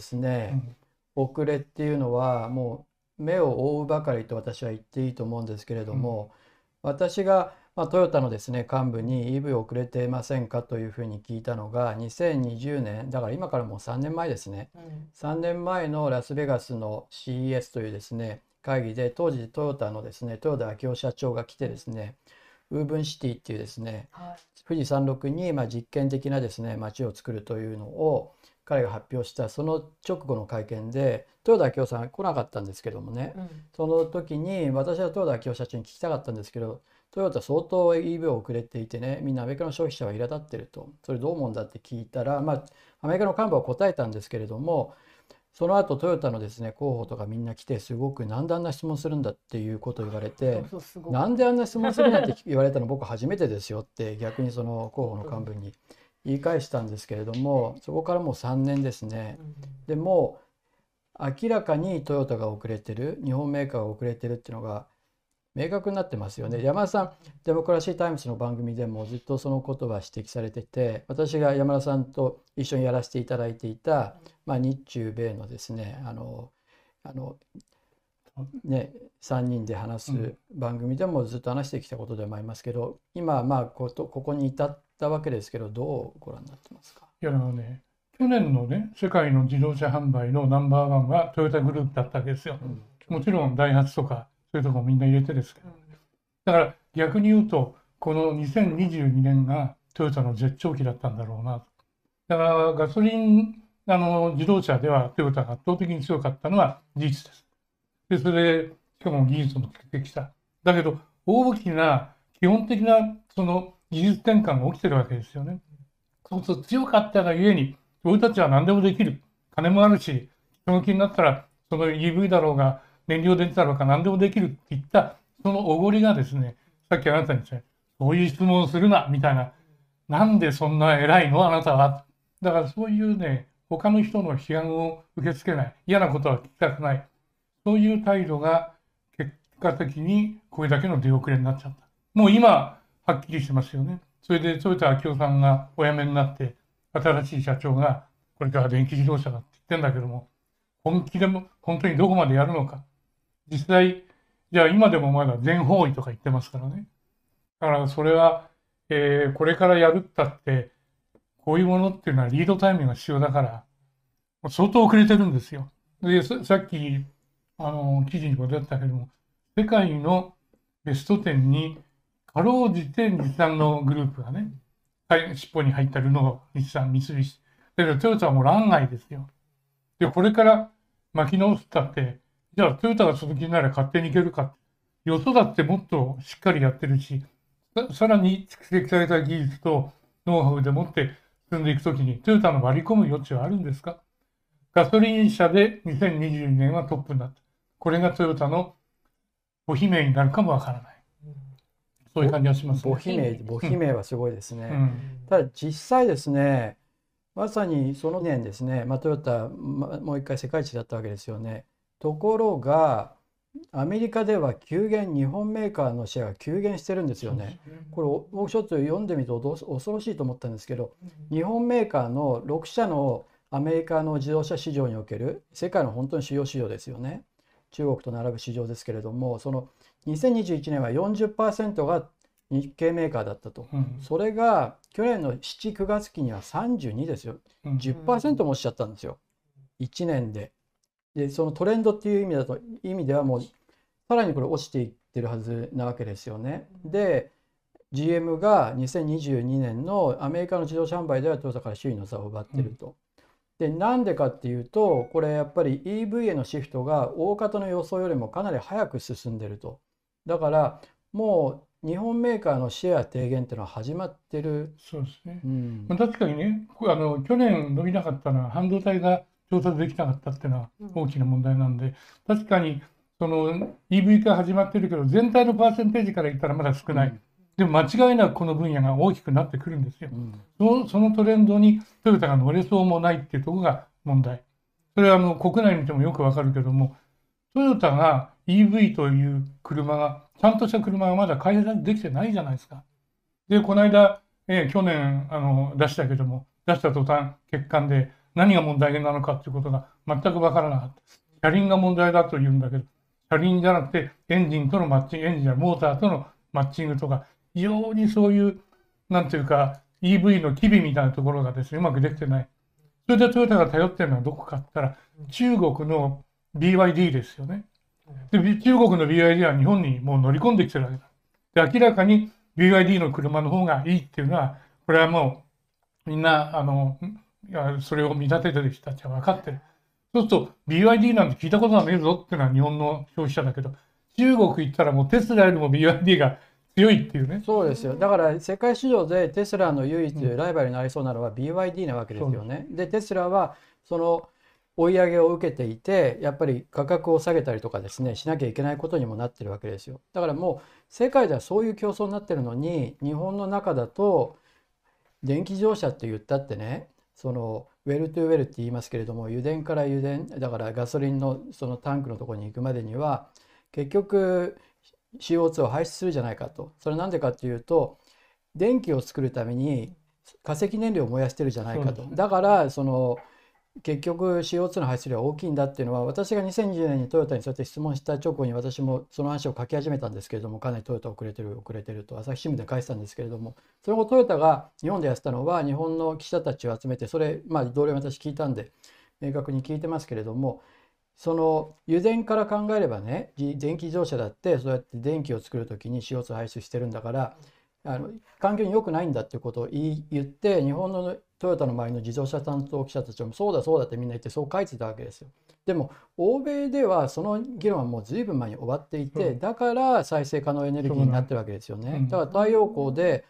ですね、うん、遅れっていうのはもう目を覆うばかりと私は言っていいと思うんですけれども、うん、私が、まあ、トヨタのですね幹部に EV 遅れてませんかというふうに聞いたのが2020年だから今からもう3年前ですね、うん、3年前のラスベガスの CES というですね会議で当時トヨタのですね豊田昭夫社長が来てですねウーブンシティっていうですね、はい、富士山麓にまあ実験的なですね街を作るというのを彼が発表したその直後の会見で豊田昭夫さん来なかったんですけどもね、うん、その時に私は豊田昭夫社長に聞きたかったんですけどトヨタ相当 EV 遅れていてねみんなアメリカの消費者は苛立ってると。それどう思うんだって聞いたらまあアメリカの幹部は答えたんですけれどもその後トヨタのですね候補とかみんな来てすごくなんであんな質問するんだっていうことを言われてなんであんな質問するなんて言われたの僕初めてですよって逆にその候補の幹部に言い返したんですけれどもそこからもう3年ですね。でも明らかにトヨタが遅れてる日本メーカーが遅れてるっていうのが明確になってますよね。山田さん、デモクラシータイムズの番組でもずっとそのことは指摘されてて、私が山田さんと一緒にやらせていただいていた、まあ、日中米のですね、あの、あの、ね、3人で話す番組でもずっと話してきたことでもありますけど、今、まあこここに至ったわけですけど、どうご覧になってますか？いや、あのね、去年のね、世界の自動車販売のナンバーワンはトヨタグループだったわけですよ。うん、もちろんダイハツとかそういうとこみんな入れてですけど、だから逆に言うとこの2022年がトヨタの絶頂期だったんだろうなだからガソリンあの自動車ではトヨタが圧倒的に強かったのは事実です。でそれでしかも技術もつけてきた。だけど大きな基本的なその技術転換が起きてるわけですよね。そうすると強かったがゆえに俺たちは何でもできる。金もあるし、人の気になったらその EV だろうが燃料電池だろうか何でもできるって言ったそのおごりがですねさっきあなたに言ったそういう質問をするなみたいな。なんでそんな偉いの？あなたは。だからそういうね他の人の批判を受け付けない。嫌なことは聞きたくない。そういう態度が結果的にこれだけの出遅れになっちゃった。もう今はっきりしてますよねそれで豊田昭夫さんがお辞めになって新しい社長がこれから電気自動車だって言ってんだけども本気でも本当にどこまでやるのか実際、じゃあ今でもまだ全方位とか言ってますからね。だからそれは、えー、これからやるったって、こういうものっていうのはリードタイムが必要だから、相当遅れてるんですよ。で、さっき、あの、記事にも出たけども、世界のベスト10に、かろうじて日産のグループがね、尻尾に入ったルノー、日産、三菱。だけどトヨタはもう欄外ですよ。で、これから巻き直すったって、じゃあトヨタがその気になら勝手にいけるか。よそだってもっとしっかりやってるし、さらに蓄積された技術とノウハウでもって進んでいくときにトヨタの割り込む余地はあるんですか？ガソリン車で2022年はトップになった。これがトヨタの母姫名になるかもわからない。そういう感じはします、ね。母姫、母姫はすごいですね。うん、ただ実際ですね、まさにその年ですね、まあ、トヨタ、ま、もう一回世界一だったわけですよね。ところがアメリカでは急減日本メーカーのシェアが急減してるんですよね。これ僕ちょっと読んでみると恐ろしいと思ったんですけど日本メーカーの6社のアメリカの自動車市場における世界の本当に主要市場ですよね中国と並ぶ市場ですけれどもその2021年は40%が日系メーカーだったと、うん、それが去年の79月期には32ですよ。10%も落ちちゃったんですよ。1年で。でそのトレンドっていう意味だと意味ではもうさらにこれ落ちていってるはずなわけですよね。で GM が2022年のアメリカの自動車販売ではトヨタから首位の座を奪ってると。でなんでかっていうとこれやっぱり EV へのシフトが大方の予想よりもかなり早く進んでると。だからもう日本メーカーのシェア低減っていうのは始まってる。そうですね。うん、確かにね、あの去年伸びなかったのは半導体が調達できなかったっていうのは大きな問題なんで、確かにその EV 化始まってるけど全体のパーセンテージから言ったらまだ少ない。でも間違いなくこの分野が大きくなってくるんですよ。そのそのトレンドにトヨタが乗れそうもないっていうところが問題。それはあの国内にいてもよくわかるけども、トヨタが EV という車が、ちゃんとした車がまだ開発できてないじゃないですか。で、この間、えー、去年あの出したけども、出した途端、欠陥で何が問題なのかっていうことが全くわからなかった。車輪が問題だと言うんだけど、車輪じゃなくてエンジンとのマッチング、エンジンやモーターとのマッチングとか、非常にそういう、なんていうか、EV の機微みたいなところがですね、うまくできてない。それでトヨタが頼ってるのはどこかって言ったら、中国の BYD ですよね。で、中国の BYD は日本にもう乗り込んできてるわけだ。で、明らかに BYD の車の方がいいっていうのは、これはもうみんな、あの、それを見立ててる人たちは分かってる。そうすると BYD なんて聞いたことがねえぞっていうのは日本の消費者だけど、中国行ったらもうテスラよりも BYD が強いっていうね。そうですよ。だから世界市場でテスラの唯一ライバルになりそうなのは BYD なわけですよね。で、テスラはその追い上げを受けていて、やっぱり価格を下げたりとかですね、しなきゃいけないことにもなってるわけですよ。だからもう世界ではそういう競争になってるのに、日本の中だと電気自動車って言ったってね、そのウェルトゥウェルって言いますけれども油田から油田だからガソリンのそのタンクのところに行くまでには結局 CO2 を排出するじゃないかと。それなんでかっていうと電気を作るために化石燃料を燃やしてるじゃないかと、だからその結局 CO2 の排出量は大きいんだっていうのは私が2020年にトヨタにそうやって質問した直後に私もその話を書き始めたんですけれどもかなりトヨタ遅れてる遅れてると朝日新聞で書いてたんですけれどもその後トヨタが日本でやってたのは日本の記者たちを集めてそれまあ同僚私聞いたんで明確に聞いてますけれどもその油田から考えればね電気自動車だってそうやって電気を作る時に CO2 排出してるんだからあの環境に良くないんだっていうことを言って日本のトヨタの周りの自動車担当記者たちもそうだそうだってみんな言ってそう書いてたわけですよ。でも欧米ではその議論はもう随分前に終わっていて、だから再生可能エネルギーになってるわけですよね。だから太陽光で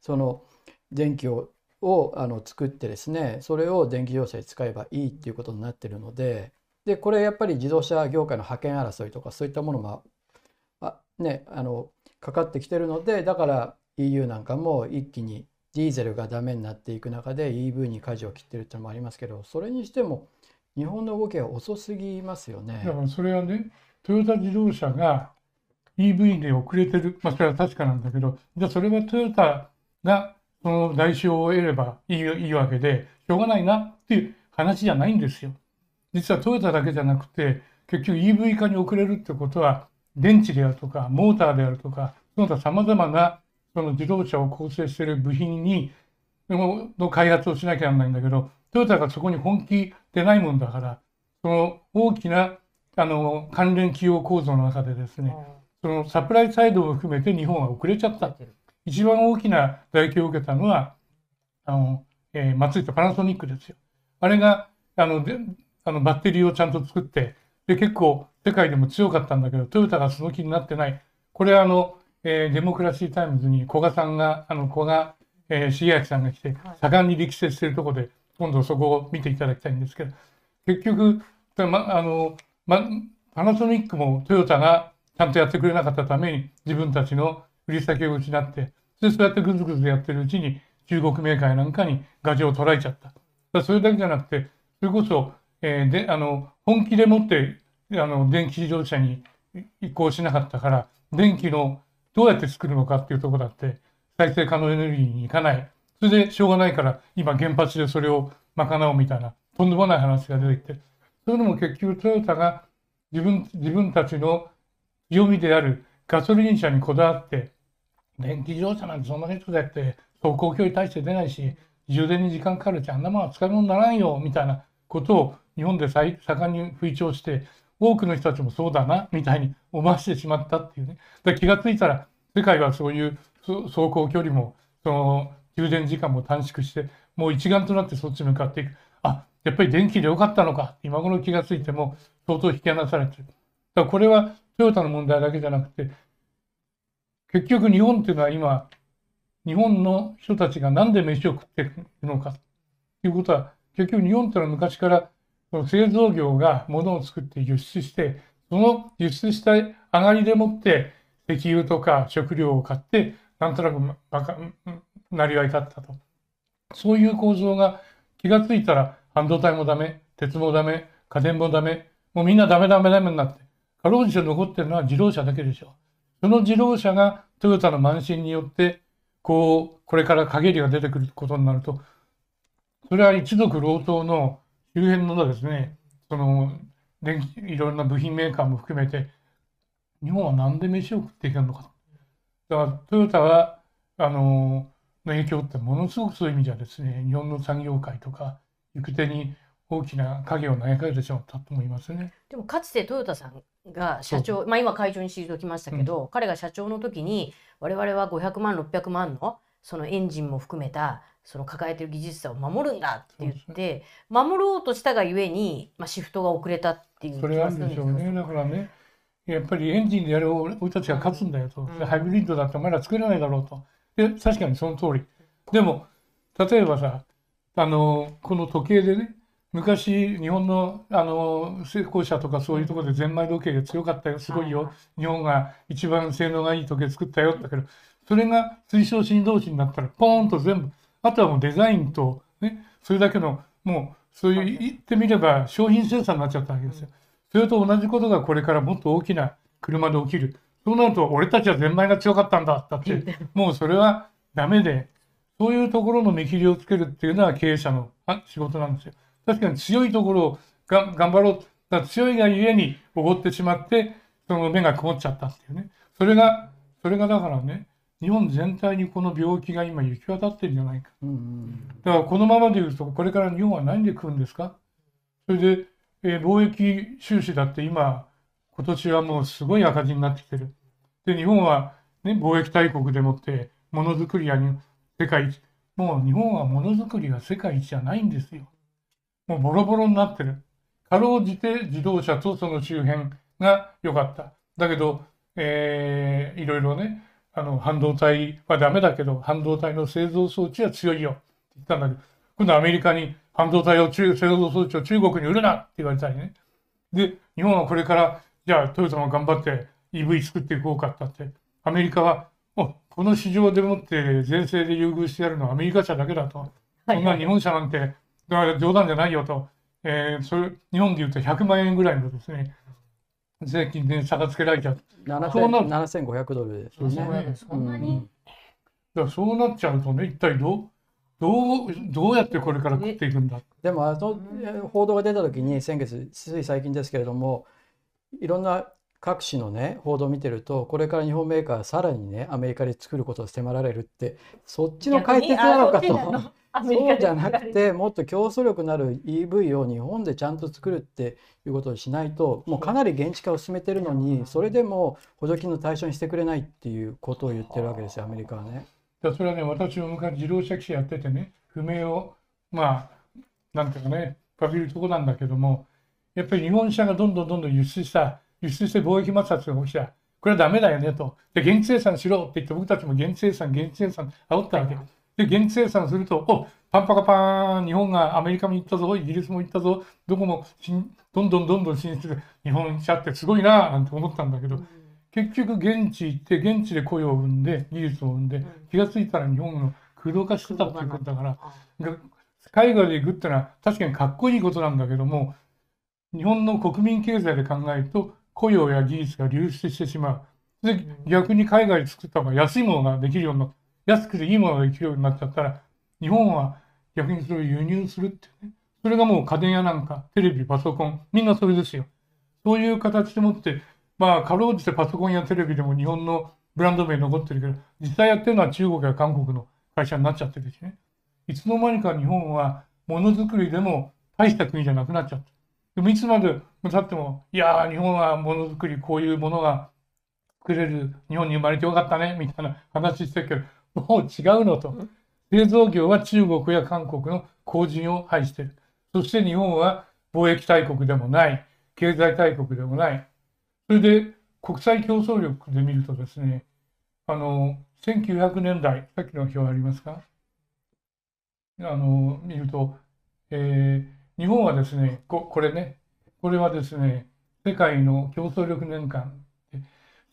その電気ををあの作ってですねそれを電気自動車に使えばいいっていうことになってるのででこれやっぱり自動車業界の覇権争いとかそういったものもあねあのかかってきてるのでだから EU なんかも一気にディーゼルがダメになっていく中で EV に舵を切ってるってのもありますけどそれにしても日本の動きは遅すぎますよね。だからそれはねトヨタ自動車が EV で遅れてる、まあ、それは確かなんだけどじゃあそれはトヨタがその代償を得ればいいいいわけでしょうがないなっていう話じゃないんですよ。実はトヨタだけじゃなくて結局 EV 化に遅れるってことは電池であるとかモーターであるとかその他さまざまなその自動車を構成している部品にの開発をしなきゃならないんだけどトヨタがそこに本気でないもんだからその大きなあの関連企業構造の中でですねそのサプライサイドを含めて日本は遅れちゃった。一番大きな打撃を受けたのはあの、えー、松井とパナソニックですよ。あれがあのであのバッテリーをちゃんと作ってで結構世界でも強かったんだけどトヨタがその気になってない。これはあのえー、デモクラシータイムズに古賀さんが、あの、古賀、えー、重明さんが来て、盛んに力説しているところで、今度そこを見ていただきたいんですけど、結局、ま、あの、ま、パナソニックもトヨタがちゃんとやってくれなかったために、自分たちの売り先を失って、で、そうやってぐずぐずやってるうちに、中国メーカーなんかにガジを捉えちゃった。それだけじゃなくて、それこそ、えー、で、あの、本気でもって、あの、電気自動車に移行しなかったから、電気のどうやって作るのかっていうとこだって再生可能エネルギーにいかない。それでしょうがないから今原発でそれを賄うみたいなとんでもない話が出てきてそういうのも結局トヨタが自分自分たちの強みであるガソリン車にこだわって電気自動車なんてそんな人だって走行距離大して出ないし充電に時間かかるしあんなものは使い物にならんよみたいなことを日本で盛んに吹聴して多くの人たちもそうだなみたいに思わせてしまったっていうね。で気がついたら世界はそういう走行距離もその充電時間も短縮してもう一丸となってそっち向かっていく。あやっぱり電気でよかったのか今頃気がついても相当引き離されてる。だからこれはトヨタの問題だけじゃなくて結局日本っていうのは今日本の人たちが何で飯を食っているのかということは結局日本っていうのは昔からその製造業が物を作って輸出して、その輸出した上がりでもって石油とか食料を買って、なんとなくバカ、なりわい立ったと。そういう構造が気がついたら半導体もダメ、鉄もダメ、家電もダメ、もうみんなダメダメダメになって、かろうじて残ってるのは自動車だけでしょ。その自動車がトヨタの慢心によって、こう、これから陰りが出てくることになると、それは一族老頭の周辺のですね、その、電気いろんな部品メーカーも含めて、日本はなんで飯を食っていけるのかと。だからトヨタは、あの、の影響ってものすごくそういう意味じゃですね、日本の産業界とか、行く手に大きな影を投げかけてしまったと思いますね。でもかつてトヨタさんが社長、まあ今会長に退きましたけど、彼が社長の時に我々は500万600万のそのエンジンも含めたその抱えてる技術者を守るんだって言って、守ろうとしたがゆえに、まあ、シフトが遅れたっていうそれはあるんでしょうね。だからね、やっぱりエンジンでやる俺たちが勝つんだよと。でハイブリッドだってまだ作れないだろうと。で、確かにその通り。でも、例えばさ、あの、この時計でね、昔、日本の、あの、成功者とかそういうところでゼンマイ時計が強かったよ、すごいよ。日本が一番性能がいい時計作ったよだけど、それが推奨振動子になったら、ポーンと全部、あとはもうデザインと、ね、それだけの、もう、そういう言ってみれば商品生産になっちゃったわけですよ。それと同じことがこれからもっと大きな車で起きる。そうなると、俺たちはゼンマイが強かったんだだって、もうそれはダメで、そういうところの見切りをつけるっていうのは経営者のあ仕事なんですよ。確かに強いところをが頑張ろう。だ強いがゆえにおごってしまって、その目が曇っちゃったっていうね。それが、それがだからね、日本全体にこの病気が今行き渡ってるんじゃないか。うんうんだからこのままで言うと、これから日本は何で食うんですか？それで、えー貿易収支だって今、今年はもうすごい赤字になってきてる。で、日本は、ね、貿易大国でもって、ものづくりやに世界一。もう日本はものづくりが世界一じゃないんですよ。もうボロボロになってる。かろうじて自動車とその周辺が良かった。だけど、えーいろいろね、あの、半導体はダメだけど、半導体の製造装置は強いよって言ったんだけど、今度アメリカに半導体を中、製造装置を中国に売るなって言われたりね。で、日本はこれから、じゃあトヨタも頑張って EV 作っていこうかってって、アメリカは、おこの市場でもって税制で優遇してやるのはアメリカ車だけだと。そんな日本車なんて、冗談じゃないよと。えーそれ、日本で言うと100万円ぐらいのですね、税金で差がつけられちゃう。そうなる7000 7500ドルですよね。うんそんなに、うんだからそうなっちゃうとね、一体どう、どう、どうやってこれから食っていくんだ。でもあのえー報道が出た時に先月つい最近ですけれどもいろんな各紙のね報道を見てるとこれから日本メーカーはさらにねアメリカで作ることを迫られるってそっちの解決なのかとそうじゃなくてもっと競争力のある EV を日本でちゃんと作るっていうことをしないともうかなり現地化を進めてるのにそれでも補助金の対象にしてくれないっていうことを言ってるわけですよアメリカはね。それはね、私も昔自動車記者やっててね、不明を、まあ、なんていうかね、かけるとこなんだけども、やっぱり日本車がどんどんどんどん輸出した、輸出して貿易摩擦が起きた。これはダメだよねと。で、現地生産しろって言って僕たちも現地生産、現地生産煽ったわけ。で、現地生産すると、おパンパカパーン、日本がアメリカも行ったぞ、イギリスも行ったぞ、どこも進どんどんどんどん進出で、日本車ってすごいななんて思ったんだけど、結局現地行って現地で雇用を生んで技術を生んで気がついたら日本の空洞化してたっていうことだからが海外で行くってのは確かにかっこいいことなんだけども日本の国民経済で考えると雇用や技術が流出してしまうで逆に海外で作った方が安いものができるようにな安くていいものができるようになっちゃったら日本は逆にそれを輸入するってねそれがもう家電やなんかテレビパソコンみんなそれですよそういう形でもってまあ、かろうじてパソコンやテレビでも日本のブランド名残ってるけど、実際やってるのは中国や韓国の会社になっちゃってるしね。いつの間にか日本はものづくりでも大した国じゃなくなっちゃった。でもいつまで経っても、いやー、日本はものづくり、こういうものが作れる、日本に生まれてよかったね、みたいな話してるけど、もう違うのと。製造業は中国や韓国の後人を排している。そして日本は貿易大国でもない、経済大国でもない。それで国際競争力で見るとですね、あの、1900年代、さっきの表ありますか？あの、見ると、えー日本はですね、こ、これね、これはですね、世界の競争力年間で、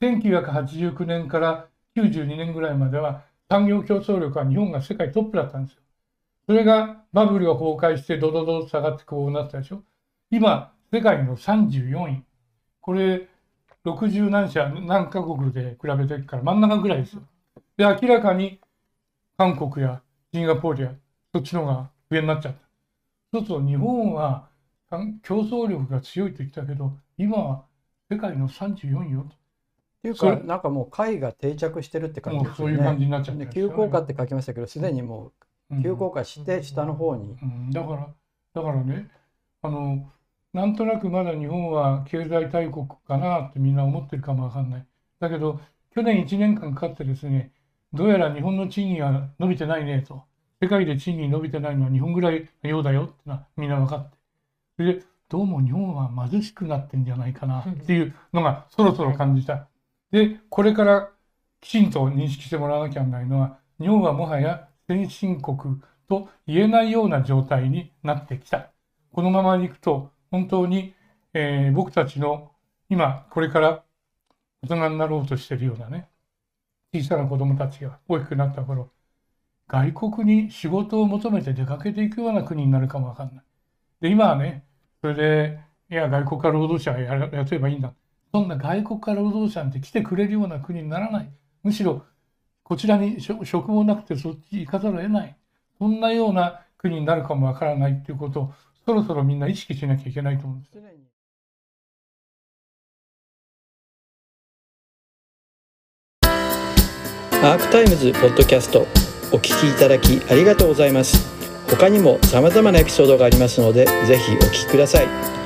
1989年から92年ぐらいまでは産業競争力は日本が世界トップだったんですよ。それがバブルが崩壊してドドドと下がってこうなったでしょ。今、世界の34位。これ、60何社、何カ国で比べてるから真ん中ぐらいですよ。で、明らかに韓国やシンガポールやそっちの方が上になっちゃった。そうすると日本は競争力が強いと言ったけど、今は世界の34位よっていうかなんかもう会が定着してるってと。感じですよもうそういう感ね。じになっちゃっ急降下って書きましたけどすでにもううん急降下して下の方にうん、だから、だからね、あの、なんとなくまだ日本は経済大国かなってみんな思ってるかもわかんない。だけど、去年1年間かかってですね、どうやら日本の賃金は伸びてないねと。世界で賃金伸びてないのは日本ぐらいのようだよってのはみんな分かって。それで、どうも日本は貧しくなってんじゃないかなっていうのがそろそろ感じた。で、これからきちんと認識してもらわなきゃならないのは、日本はもはや先進国と言えないような状態になってきた。このままいくと、本当に、えー僕たちの今、これから大人になろうとしているようなね、小さな子供たちが大きくなった頃、外国に仕事を求めて出かけていくような国になるかもわかんない。で、今はね、それで、いや、外国から労働者がやればいいんだ。そんな外国から労働者なんて来てくれるような国にならない。むしろ、こちらに職職もなくてそっち行かざるを得ない。そんなような国になるかもわからないっていうことを、そろそろみんな意識しなきゃいけないと思うんです。アークタイムズポッドキャストお聞きいただきありがとうございます他にも様々なエピソードがありますのでぜひお聞きください